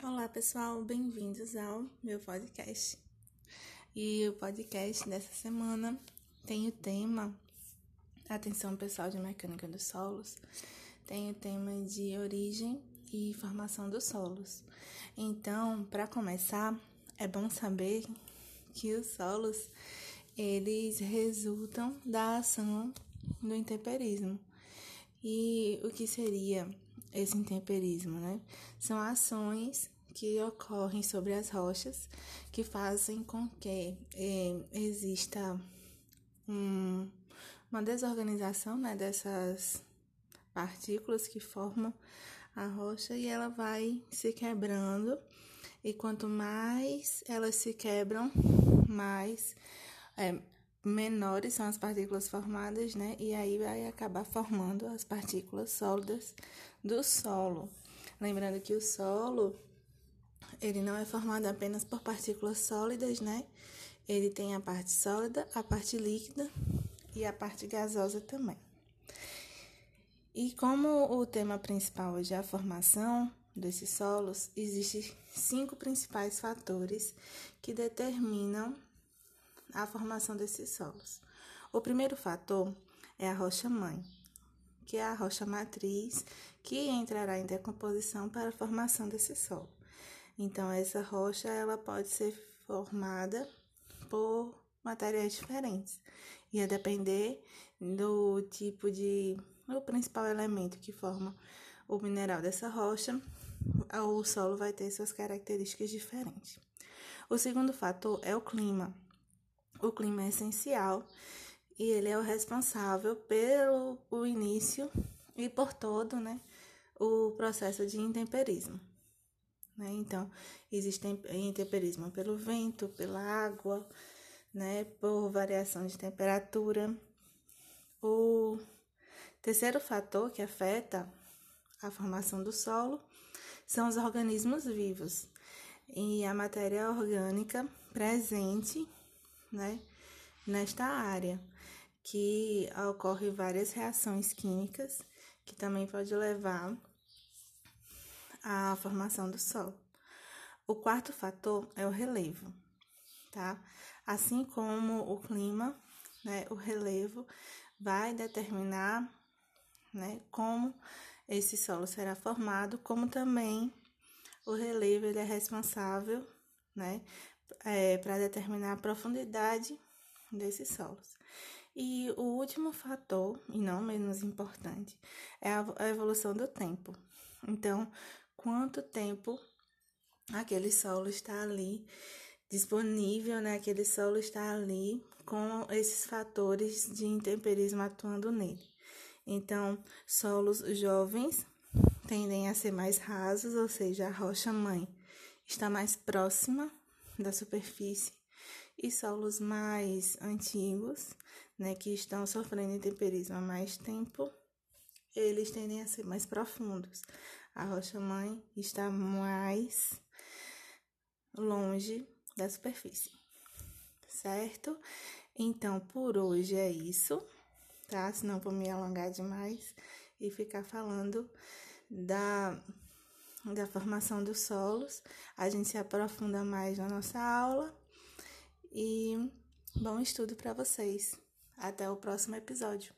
Olá, pessoal, bem-vindos ao meu podcast. E o podcast dessa semana tem o tema Atenção pessoal de mecânica dos solos, tem o tema de origem e formação dos solos. Então, para começar, é bom saber que os solos eles resultam da ação do intemperismo. E o que seria esse intemperismo, né? São ações que ocorrem sobre as rochas que fazem com que eh, exista um, uma desorganização né, dessas partículas que formam a rocha e ela vai se quebrando e quanto mais elas se quebram, mais é, menores são as partículas formadas, né? E aí vai acabar formando as partículas sólidas do solo. Lembrando que o solo ele não é formado apenas por partículas sólidas, né? Ele tem a parte sólida, a parte líquida e a parte gasosa também. E como o tema principal hoje é a formação desses solos, existem cinco principais fatores que determinam a formação desses solos. O primeiro fator é a rocha mãe, que é a rocha matriz que entrará em decomposição para a formação desse solo. Então essa rocha ela pode ser formada por materiais diferentes. Ia depender do tipo de o principal elemento que forma o mineral dessa rocha, o solo vai ter suas características diferentes. O segundo fator é o clima. O clima é essencial e ele é o responsável pelo o início e por todo né, o processo de intemperismo. Né? Então, existe intemperismo pelo vento, pela água, né, por variação de temperatura. O terceiro fator que afeta a formação do solo são os organismos vivos e a matéria orgânica presente né, nesta área, que ocorre várias reações químicas que também pode levar à formação do solo. O quarto fator é o relevo, tá? Assim como o clima, né, o relevo vai determinar, né, como esse solo será formado, como também o relevo ele é responsável, né, é, para determinar a profundidade desses solos. E o último fator, e não menos importante, é a evolução do tempo. Então, quanto tempo aquele solo está ali disponível, né? Aquele solo está ali com esses fatores de intemperismo atuando nele. Então, solos jovens tendem a ser mais rasos, ou seja, a rocha mãe está mais próxima da superfície e solos mais antigos, né, que estão sofrendo intemperismo há mais tempo, eles tendem a ser mais profundos. A rocha mãe está mais longe da superfície, certo? Então, por hoje é isso, tá? Senão vou me alongar demais e ficar falando da da formação dos solos. A gente se aprofunda mais na nossa aula. E bom estudo para vocês. Até o próximo episódio.